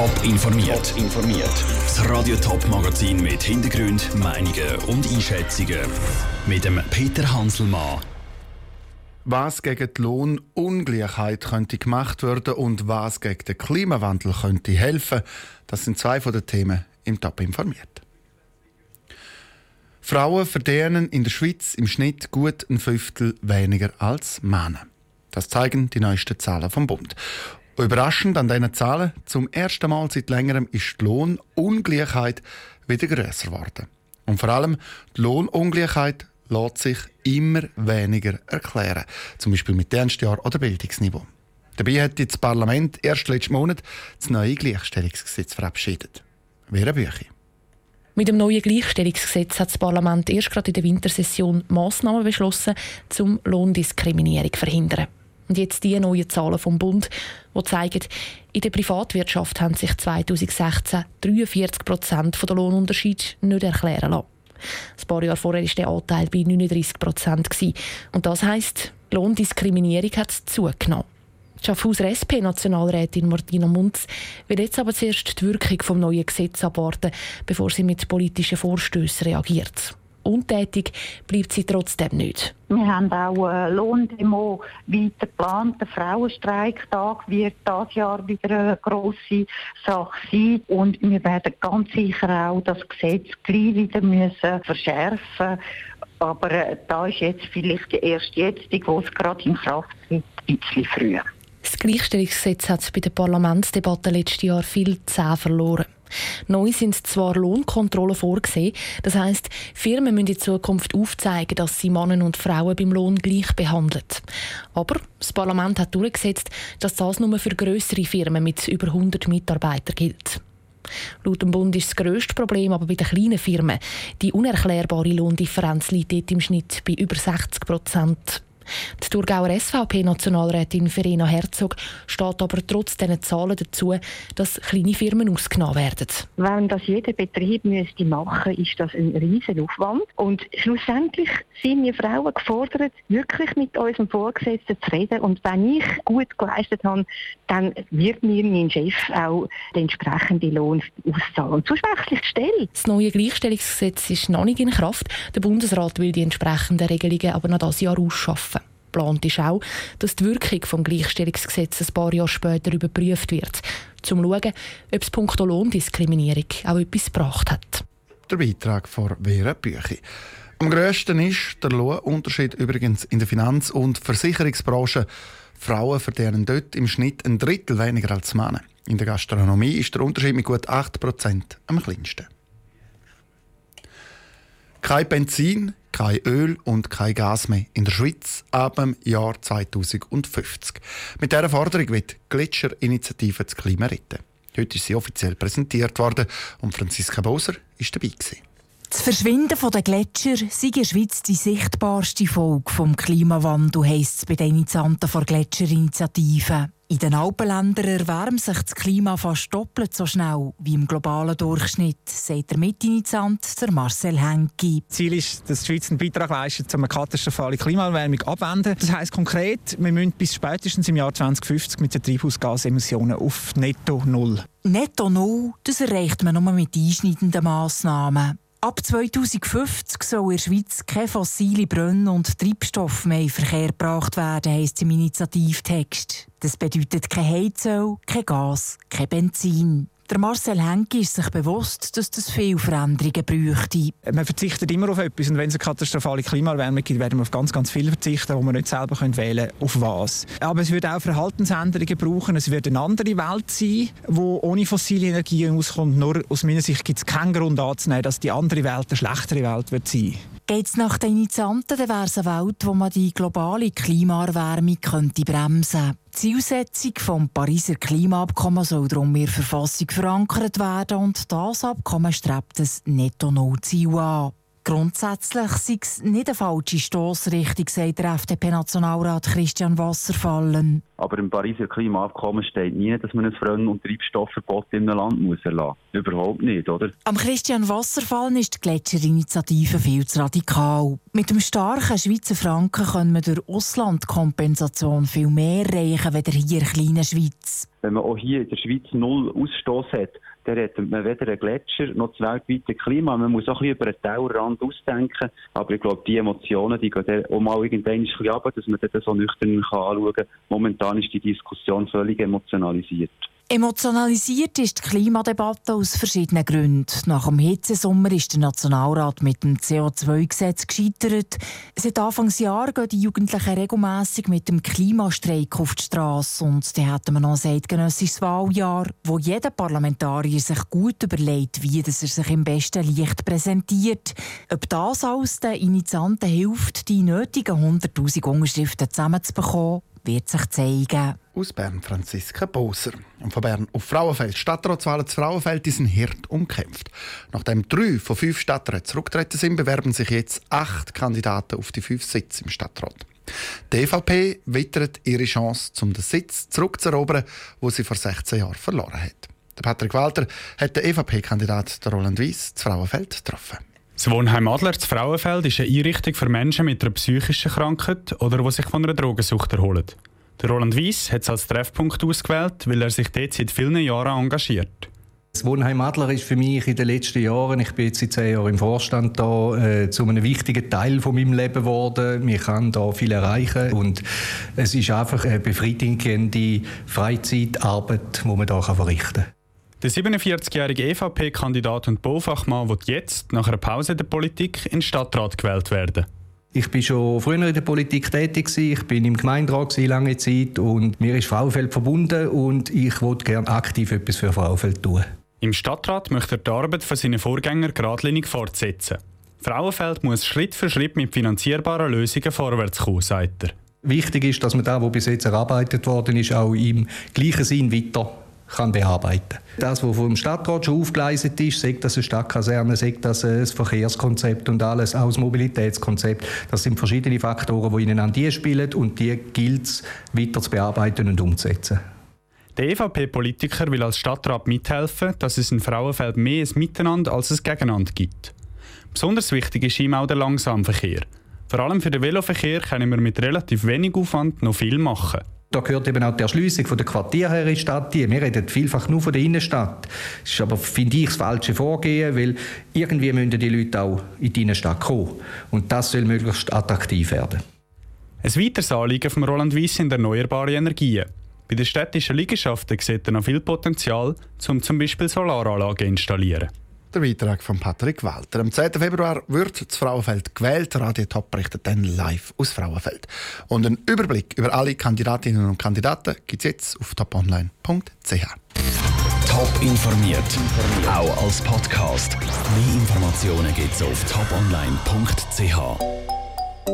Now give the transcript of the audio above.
Top informiert. informiert. Das Radio Top Magazin mit Hintergrund, Meinungen und Einschätzungen mit dem Peter Hanselmann. Was gegen die Lohnungleichheit könnte gemacht werden und was gegen den Klimawandel könnte helfen, das sind zwei von den Themen im Top informiert. Frauen verdienen in der Schweiz im Schnitt gut ein Fünftel weniger als Männer. Das zeigen die neuesten Zahlen vom Bund. Überraschend an diesen Zahlen, zum ersten Mal seit längerem ist die Lohnungleichheit wieder grösser geworden. Und vor allem die Lohnungleichheit lässt sich immer weniger erklären, zum Beispiel mit Dienstjahr oder Bildungsniveau. Dabei hat das Parlament erst letzten Monat das neue Gleichstellungsgesetz verabschiedet. Wäre Büchi. Mit dem neuen Gleichstellungsgesetz hat das Parlament erst gerade in der Wintersession Massnahmen beschlossen, um Lohndiskriminierung zu verhindern. Und jetzt die neuen Zahlen vom Bund, die zeigen, in der Privatwirtschaft haben sich 2016 43 Prozent der Lohnunterschiede nicht erklären lassen. Ein paar Jahre vorher war der Anteil bei 39 Prozent. Und das heisst, die Lohndiskriminierung hat zugenommen. Die Schaffhauser SP-Nationalrätin Martina Munz will jetzt aber zuerst die Wirkung des neuen Gesetzes abwarten, bevor sie mit politischen Vorstößen reagiert. Untätig bleibt sie trotzdem nicht. Wir haben auch eine Lohndemo weiter geplant. Der Frauenstreiktag wird dieses Jahr wieder eine grosse Sache sein. Und wir werden ganz sicher auch das Gesetz gleich wieder müssen verschärfen Aber äh, da ist jetzt vielleicht erst jetzt, wo es gerade in Kraft ist, ein bisschen früher. Das Gleichstellungsgesetz hat bei der Parlamentsdebatte letztes Jahr viel Zähne verloren. Neu sind zwar Lohnkontrollen vorgesehen, das heißt, Firmen müssen in Zukunft aufzeigen, dass sie Männer und Frauen beim Lohn gleich behandeln. Aber das Parlament hat durchgesetzt, dass das nur für größere Firmen mit über 100 Mitarbeitern gilt. Laut dem Bund ist das grösste Problem aber bei den kleinen Firmen. Die unerklärbare Lohndifferenz liegt dort im Schnitt bei über 60 Prozent. Die Thurgauer SVP-Nationalrätin Verena Herzog steht aber trotz diesen Zahlen dazu, dass kleine Firmen ausgenommen werden. Wenn das jeder Betrieb müsste machen ist das ein riesen Aufwand. Und schlussendlich sind wir Frauen gefordert, wirklich mit unserem Vorgesetzten zu reden. Und wenn ich gut geleistet habe, dann wird mir mein Chef auch den entsprechenden Lohn auszahlen. Sonst wechsle ich die Stelle. Das neue Gleichstellungsgesetz ist noch nicht in Kraft. Der Bundesrat will die entsprechenden Regelungen aber noch dieses Jahr ausschaffen. Geplant ist auch, dass die Wirkung des Gleichstellungsgesetzes ein paar Jahre später überprüft wird, um zu schauen, ob es punkto Lohndiskriminierung auch etwas gebracht hat. Der Beitrag von Vera Büchi. Am grössten ist der Lohnunterschied übrigens in der Finanz- und Versicherungsbranche. Frauen verdienen dort im Schnitt ein Drittel weniger als Männer. In der Gastronomie ist der Unterschied mit gut 8% am kleinsten. Kein Benzin, kein Öl und kein Gas mehr in der Schweiz ab dem Jahr 2050. Mit dieser Forderung wird Gletscherinitiative das Klima retten. Heute ist sie offiziell präsentiert worden und Franziska Boser war dabei. Gewesen. Das Verschwinden der Gletscher sei in der Schweiz die sichtbarste Folge des Klimawandels, heisst es bei den Initianten der Gletscherinitiative. In den Alpenländern erwärmt sich das Klima fast doppelt so schnell wie im globalen Durchschnitt, sagt der Mitinitiant Marcel Henke. Ziel ist, dass die Schweiz einen Beitrag leistet, um eine katastrophale Klimaerwärmung abwenden. Das heisst konkret, wir müssen bis spätestens im Jahr 2050 mit den Treibhausgasemissionen auf Netto Null. Netto Null, das erreicht man nur mit einschneidenden Massnahmen. Ab 2050 soll in der Schweiz keine fossile Brönn- und Treibstoff mehr in Verkehr gebracht werden, heisst im Initiativtext. Das bedeutet kein Heizöl, kein Gas, kein Benzin. Der Marcel Henke ist sich bewusst, dass das viele Veränderungen bräuchte. Man verzichtet immer auf etwas und wenn es eine katastrophale Klimaerwärmung gibt, werden wir auf ganz, ganz viel verzichten, wo wir nicht selber können wählen können, auf was. Aber es wird auch Verhaltensänderungen brauchen. Es wird eine andere Welt sein, die ohne fossile Energien auskommt. Nur aus meiner Sicht gibt es keinen Grund anzunehmen, dass die andere Welt eine schlechtere Welt wird sein Geht es nach den Initianten, dann wäre es eine Welt, wo man die globale Klimaerwärmung könnte bremsen könnte. Die Zielsetzung des Pariser Klimaabkommens soll darum in der Verfassung verankert werden und das Abkommen strebt ein Netto-Null-Ziel an. Grundsätzlich sei es nicht eine falsche Stossrichtung, sagt der FDP-Nationalrat Christian Wasserfallen. Aber im Pariser Klimaabkommen steht nie, dass man ein Brenn- und Treibstoffverbot in einem Land muss erlassen muss. Überhaupt nicht, oder? Am Christian Wasserfallen ist die Gletscherinitiative viel zu radikal. Mit dem starken Schweizer Franken können wir durch Auslandkompensation viel mehr erreichen, als hier in der kleinen Schweiz. Wenn man auch hier in der Schweiz null Ausstoß hat, dann hat man weder einen Gletscher noch das weltweite Klima. Man muss auch ein bisschen über den Tellerrand ausdenken. Aber ich glaube, die Emotionen, die gehen auch mal irgendwann ein bisschen runter, dass man das so nüchtern anschauen kann. Momentan ist die Diskussion völlig emotionalisiert. Emotionalisiert ist die Klimadebatte aus verschiedenen Gründen. Nach dem Hitzesommer ist der Nationalrat mit dem CO2-Gesetz gescheitert. Seit Anfangsjahr gehen die Jugendlichen regelmässig mit dem Klimastreik auf die Straße. Und dann hätten wir noch ein eidgenössisches Wahljahr, wo jeder Parlamentarier sich gut überlegt, wie er sich im besten Licht präsentiert. Ob das alles den Initianten hilft, die nötigen 100'000 Unterschriften zusammenzubekommen, wird sich zeigen. Aus Bern Franziska Boser. Und von Bern auf Frauenfeld. Stadtratswahlen zu Frauenfeld die sind hart umkämpft. Nachdem drei von fünf Stadträten zurückgetreten sind, bewerben sich jetzt acht Kandidaten auf die fünf Sitze im Stadtrat. Die EVP wittert ihre Chance, um den Sitz zurückzuerobern, wo sie vor 16 Jahren verloren hat. Der Patrick Walter hat den EVP-Kandidat Roland Weiss zu Frauenfeld getroffen. Das Wohnheim Adler zu Frauenfeld ist eine Einrichtung für Menschen mit einer psychischen Krankheit oder die sich von einer Drogensucht erholen. Der Roland Weiss hat es als Treffpunkt ausgewählt, weil er sich dort seit vielen Jahren engagiert. Das Wohnheim Adler ist für mich in den letzten Jahren, ich bin jetzt seit zehn Jahren im Vorstand da, äh, zu einem wichtigen Teil von meinem Leben geworden. Ich kann da viel erreichen und es ist einfach eine befriedigende Freizeitarbeit, die man da verrichten kann. Der 47-jährige EVP-Kandidat und Baufachmann wird jetzt, nach einer Pause in der Politik, in den Stadtrat gewählt werden. Ich bin schon früher in der Politik tätig Ich bin im Gemeinderat lange Zeit und mir ist Frauenfeld verbunden und ich wollte gerne aktiv etwas für Frauenfeld tun. Im Stadtrat möchte er die Arbeit von seinen Vorgängern geradlinig fortsetzen. Frauenfeld muss Schritt für Schritt mit finanzierbaren Lösungen vorwärts kommen, sagt er. Wichtig ist, dass man da, wo bis jetzt erarbeitet worden ist, auch im gleichen Sinn weiter kann bearbeiten Das, was vom Stadtrat schon aufgeleistet ist, sagt das eine Stadtkaserne, sagt das ein Verkehrskonzept und alles, auch das Mobilitätskonzept, das sind verschiedene Faktoren, die ineinander spielen und die gilt es weiter zu bearbeiten und umzusetzen. Der EVP-Politiker will als Stadtrat mithelfen, dass es in Frauenfeld mehr ein Miteinander als ein Gegeneinander gibt. Besonders wichtig ist ihm auch der Langsamverkehr. Vor allem für den Veloverkehr können wir mit relativ wenig Aufwand noch viel machen. Da gehört eben auch die Erschliessung von der Quartiere her in die Stadt. Wir reden vielfach nur von der Innenstadt. Das ist aber, finde ich, das falsche Vorgehen, weil irgendwie müssen die Leute auch in die Innenstadt kommen. Und das soll möglichst attraktiv werden. Ein weiteres Anliegen von Roland Weiss sind erneuerbare Energien. Bei den städtischen Liegenschaften sieht er noch viel Potenzial, um zum Beispiel Solaranlagen zu installieren. Der Beitrag von Patrick Walter. Am 10. Februar wird das Frauenfeld gewählt. Radio Top berichtet dann live aus Frauenfeld. Und einen Überblick über alle Kandidatinnen und Kandidaten gibt es jetzt auf toponline.ch. Top informiert, auch als Podcast. Mehr Informationen gibt es auf toponline.ch.